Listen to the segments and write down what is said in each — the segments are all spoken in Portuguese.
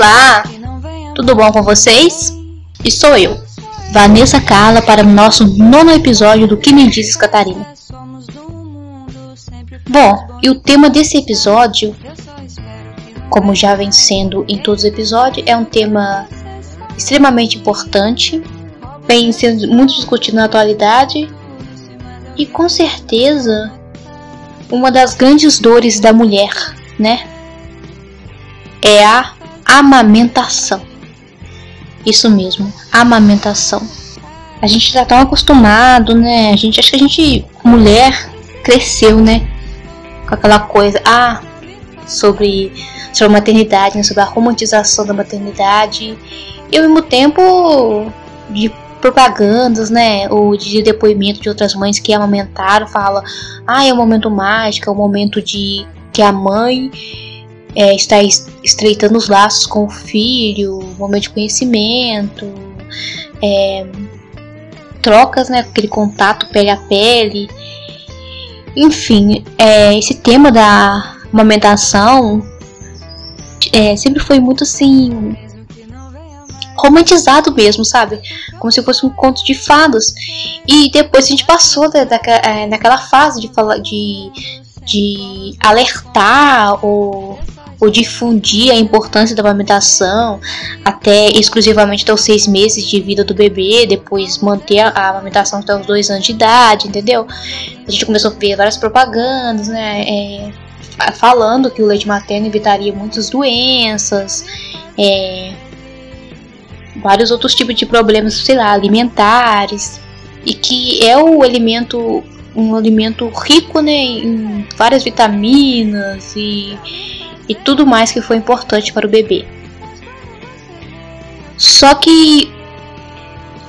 Olá, tudo bom com vocês? E sou eu, Vanessa Carla, para o nosso nono episódio do Que Me Dizes Catarina. Bom, e o tema desse episódio, como já vem sendo em todos os episódios, é um tema extremamente importante, vem sendo muito discutido na atualidade e com certeza uma das grandes dores da mulher, né? É a amamentação. Isso mesmo, amamentação. A gente tá tão acostumado, né? A gente acha que a gente, mulher, cresceu, né? Com aquela coisa, ah, sobre, sobre a maternidade, né? sobre a romantização da maternidade. E ao mesmo tempo de propagandas, né, ou de depoimento de outras mães que amamentaram, fala, ah, é um momento mágico, é um momento de que a mãe é, estreitando os laços com o filho, momento de conhecimento, é, trocas, né, aquele contato pele a pele, enfim, é, esse tema da amamentação é, sempre foi muito assim romantizado mesmo, sabe? Como se fosse um conto de fadas. E depois a gente passou da, da, é, naquela fase de falar de, de alertar ou, ou difundir a importância da amamentação até exclusivamente até os seis meses de vida do bebê, depois manter a, amamentação até os dois anos de idade, entendeu? A gente começou a ver várias propagandas, né? É, falando que o leite materno evitaria muitas doenças, é, vários outros tipos de problemas, sei lá, alimentares, e que é o alimento um alimento rico né, em várias vitaminas e, e tudo mais que foi importante para o bebê. Só que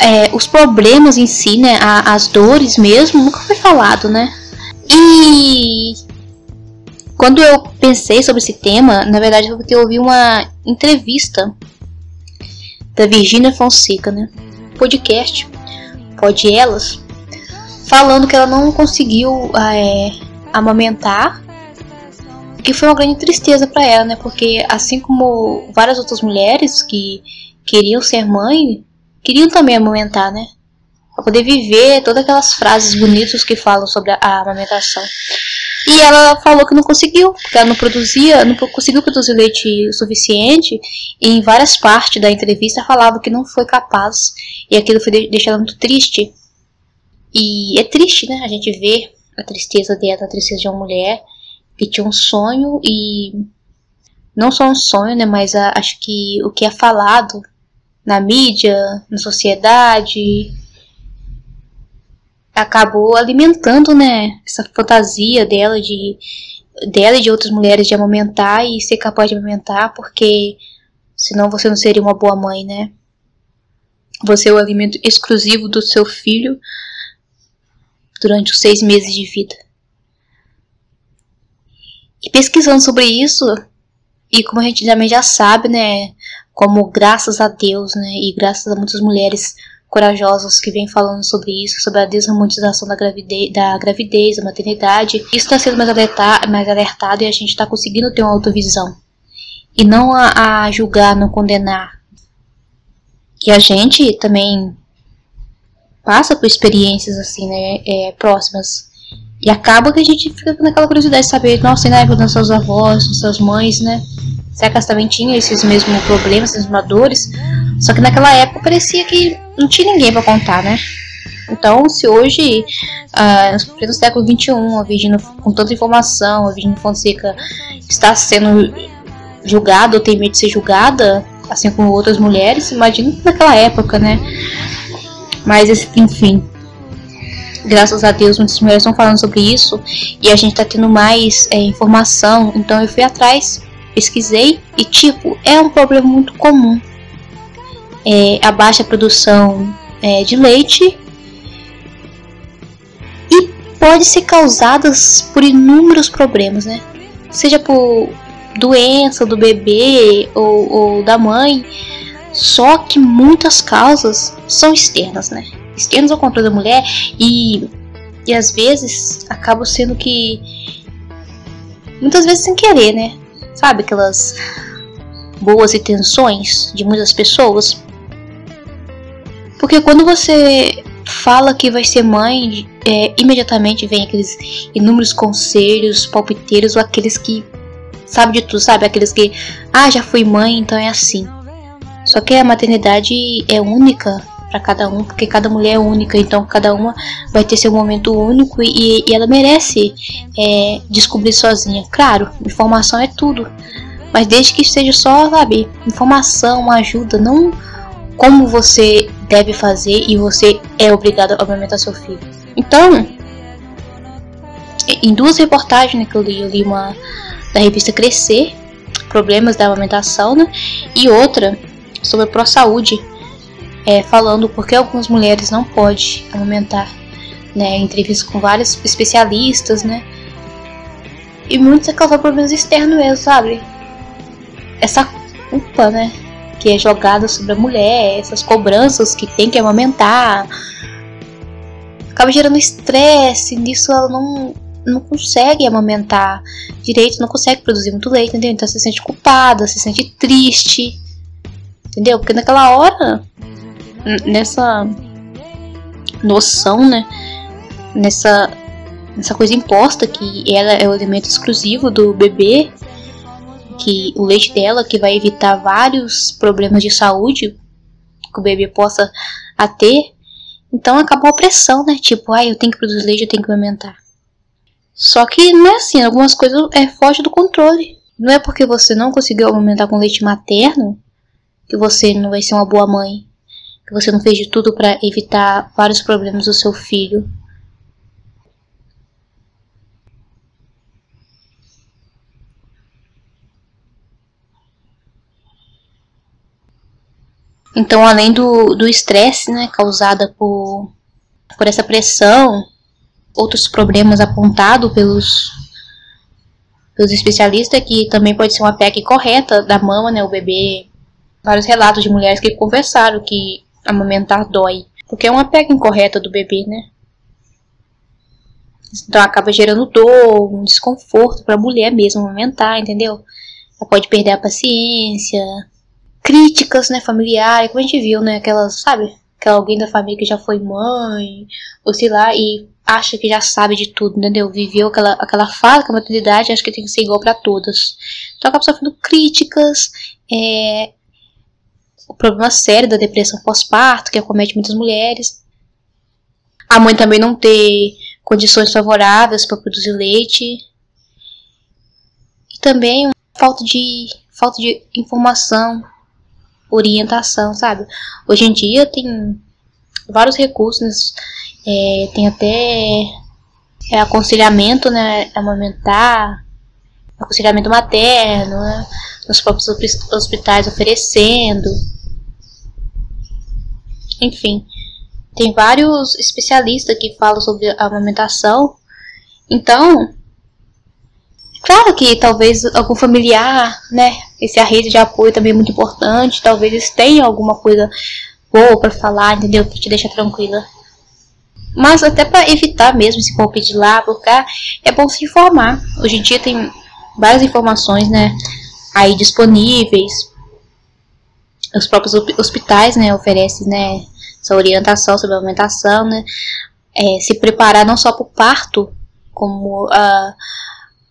é, os problemas em si, né, a, as dores mesmo, nunca foi falado, né? E quando eu pensei sobre esse tema, na verdade foi porque eu ouvi uma entrevista da Virginia Fonseca, né? Podcast, pode elas, falando que ela não conseguiu é, amamentar, que foi uma grande tristeza para ela, né? Porque assim como várias outras mulheres que queriam ser mãe, queriam também amamentar, né? Para poder viver todas aquelas frases bonitas que falam sobre a amamentação. E ela falou que não conseguiu, porque ela não produzia, não conseguiu produzir leite suficiente. E em várias partes da entrevista falava que não foi capaz. E aquilo foi deixar ela muito triste. E é triste, né? A gente vê a tristeza dela, a tristeza de uma mulher que tinha um sonho e não só um sonho, né? Mas a, acho que o que é falado na mídia, na sociedade, acabou alimentando, né, essa fantasia dela de dela e de outras mulheres de amamentar e ser capaz de amamentar, porque senão você não seria uma boa mãe, né? Você é o alimento exclusivo do seu filho durante os seis meses de vida. E pesquisando sobre isso, e como a gente também já sabe, né, como graças a Deus, né, e graças a muitas mulheres corajosos que vêm falando sobre isso, sobre a desromantização da gravidez, da, gravidez, da maternidade. Isso está sendo mais, alerta, mais alertado e a gente está conseguindo ter uma autovisão. E não a, a julgar, não condenar. E a gente também passa por experiências assim, né, é, próximas. E acaba que a gente fica naquela curiosidade de saber, nossa, na época das suas avós, das suas mães, né? Será que elas também tinham esses mesmos problemas, essas mesmas dores? Só que naquela época parecia que não tinha ninguém para contar, né? Então, se hoje, uh, no século XXI, a Virginia, com tanta informação, a Virginia Fonseca está sendo julgada ou tem medo de ser julgada, assim como outras mulheres, imagina naquela época, né? Mas, enfim, graças a Deus, muitas mulheres estão falando sobre isso e a gente está tendo mais é, informação. Então, eu fui atrás, pesquisei e, tipo, é um problema muito comum é, a baixa produção é, de leite e pode ser causadas por inúmeros problemas, né? Seja por doença do bebê ou, ou da mãe, só que muitas causas são externas, né? Externas ao controle da mulher e, e às vezes acabam sendo que muitas vezes sem querer, né? Sabe aquelas boas intenções de muitas pessoas. Porque quando você fala que vai ser mãe, é, imediatamente vem aqueles inúmeros conselhos palpiteiros ou aqueles que sabe de tudo, sabe? Aqueles que, ah, já fui mãe, então é assim. Só que a maternidade é única para cada um, porque cada mulher é única, então cada uma vai ter seu momento único e, e ela merece é, descobrir sozinha. Claro, informação é tudo, mas desde que seja só, sabe, informação, ajuda, não como você deve fazer e você é obrigado a amamentar seu filho. Então, em duas reportagens né, que eu li, eu li uma da revista Crescer, problemas da amamentação, né, e outra sobre a pró-saúde, é, falando porque algumas mulheres não podem amamentar, né, entrevistas com vários especialistas, né, e muitos é causar problemas externos mesmo, sabe? Essa culpa, né, que é jogada sobre a mulher, essas cobranças que tem que amamentar, acaba gerando estresse, nisso ela não, não consegue amamentar direito, não consegue produzir muito leite, entendeu? Então se sente culpada, se sente triste, entendeu? Porque naquela hora, nessa noção, né, nessa, nessa coisa imposta que ela é o elemento exclusivo do bebê, que o leite dela que vai evitar vários problemas de saúde que o bebê possa a ter. Então acabou a pressão, né? Tipo, ah, eu tenho que produzir leite, eu tenho que aumentar. Só que não é assim, algumas coisas é foge do controle. Não é porque você não conseguiu aumentar com leite materno que você não vai ser uma boa mãe, que você não fez de tudo para evitar vários problemas do seu filho. Então, além do estresse né, causado por, por essa pressão, outros problemas apontados pelos, pelos especialistas, que também pode ser uma PEC correta da mama, né, o bebê. Vários relatos de mulheres que conversaram que amamentar dói, porque é uma PEC incorreta do bebê, né? Então acaba gerando dor, um desconforto para a mulher mesmo amamentar, entendeu? Ela pode perder a paciência, críticas, né, familiares, como a gente viu, né, aquelas, sabe, aquela alguém da família que já foi mãe, ou sei lá, e acha que já sabe de tudo, entendeu? Viveu aquela, aquela fase que a maternidade acha que tem que ser igual para todas. Então acaba sofrendo críticas, é, o problema sério da depressão pós-parto, que acomete muitas mulheres. A mãe também não ter condições favoráveis para produzir leite. E também falta de, falta de informação orientação, sabe? Hoje em dia tem vários recursos, é, tem até é, aconselhamento, né, amamentar, aconselhamento materno, né, nos próprios hospitais oferecendo. Enfim, tem vários especialistas que falam sobre a amamentação. Então, Claro que talvez algum familiar, né? Esse rede de apoio também é muito importante. Talvez eles tenham alguma coisa boa para falar, entendeu? Pra te deixar tranquila. Mas até para evitar mesmo esse palpite de lá, por cá, é bom se informar. Hoje em dia tem várias informações, né? Aí disponíveis. Os próprios hospitais, né? Oferecem, né? Essa orientação sobre a alimentação, né? É, se preparar não só para o parto, como a. Uh,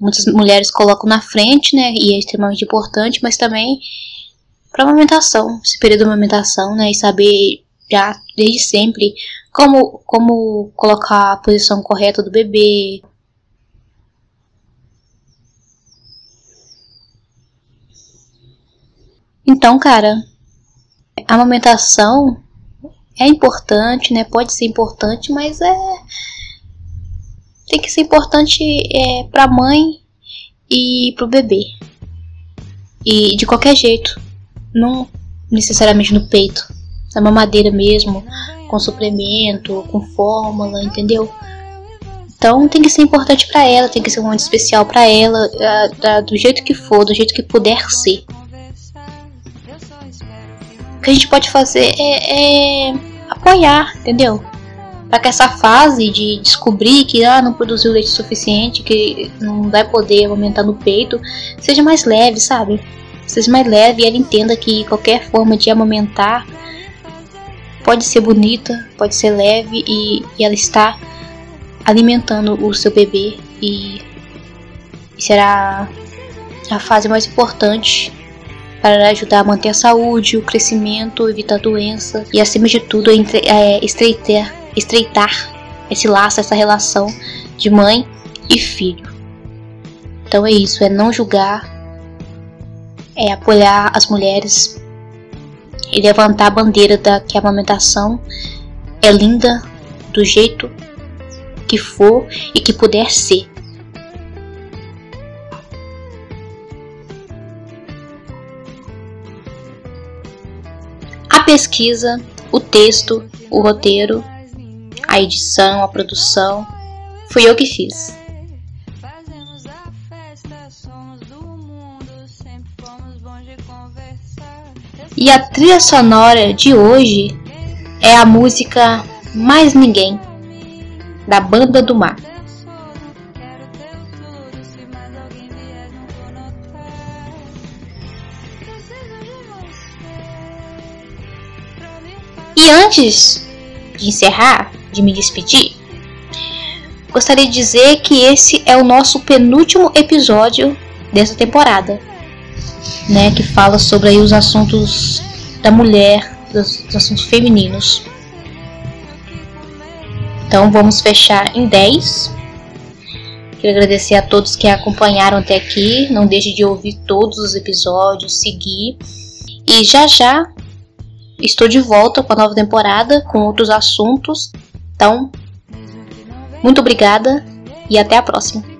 muitas mulheres colocam na frente, né? E é extremamente importante, mas também para amamentação, esse período de amamentação, né? E saber já desde sempre como, como colocar a posição correta do bebê. Então, cara, a amamentação é importante, né? Pode ser importante, mas é tem que ser importante é, para a mãe e para o bebê. E de qualquer jeito, não necessariamente no peito, na mamadeira mesmo, com suplemento, com fórmula, entendeu? Então tem que ser importante para ela, tem que ser um momento especial para ela, do jeito que for, do jeito que puder ser. Que a gente pode fazer é, é apoiar, entendeu? para que essa fase de descobrir que ah, não produziu leite suficiente, que não vai poder aumentar no peito, seja mais leve, sabe? seja mais leve e ela entenda que qualquer forma de amamentar pode ser bonita, pode ser leve e, e ela está alimentando o seu bebê e, e será a fase mais importante para ajudar a manter a saúde, o crescimento, evitar doenças e acima de tudo é, estreitar, estreitar esse laço, essa relação de mãe e filho. Então é isso, é não julgar, é apoiar as mulheres e levantar a bandeira da que a amamentação é linda do jeito que for e que puder ser. Pesquisa, o texto, o roteiro, a edição, a produção, fui eu que fiz. E a trilha sonora de hoje é a música Mais Ninguém, da Banda do Mar. E antes de encerrar, de me despedir, gostaria de dizer que esse é o nosso penúltimo episódio dessa temporada né, que fala sobre aí os assuntos da mulher, dos, dos assuntos femininos. Então vamos fechar em 10. Quero agradecer a todos que acompanharam até aqui. Não deixe de ouvir todos os episódios, seguir. E já já estou de volta com a nova temporada com outros assuntos. Então, muito obrigada e até a próxima.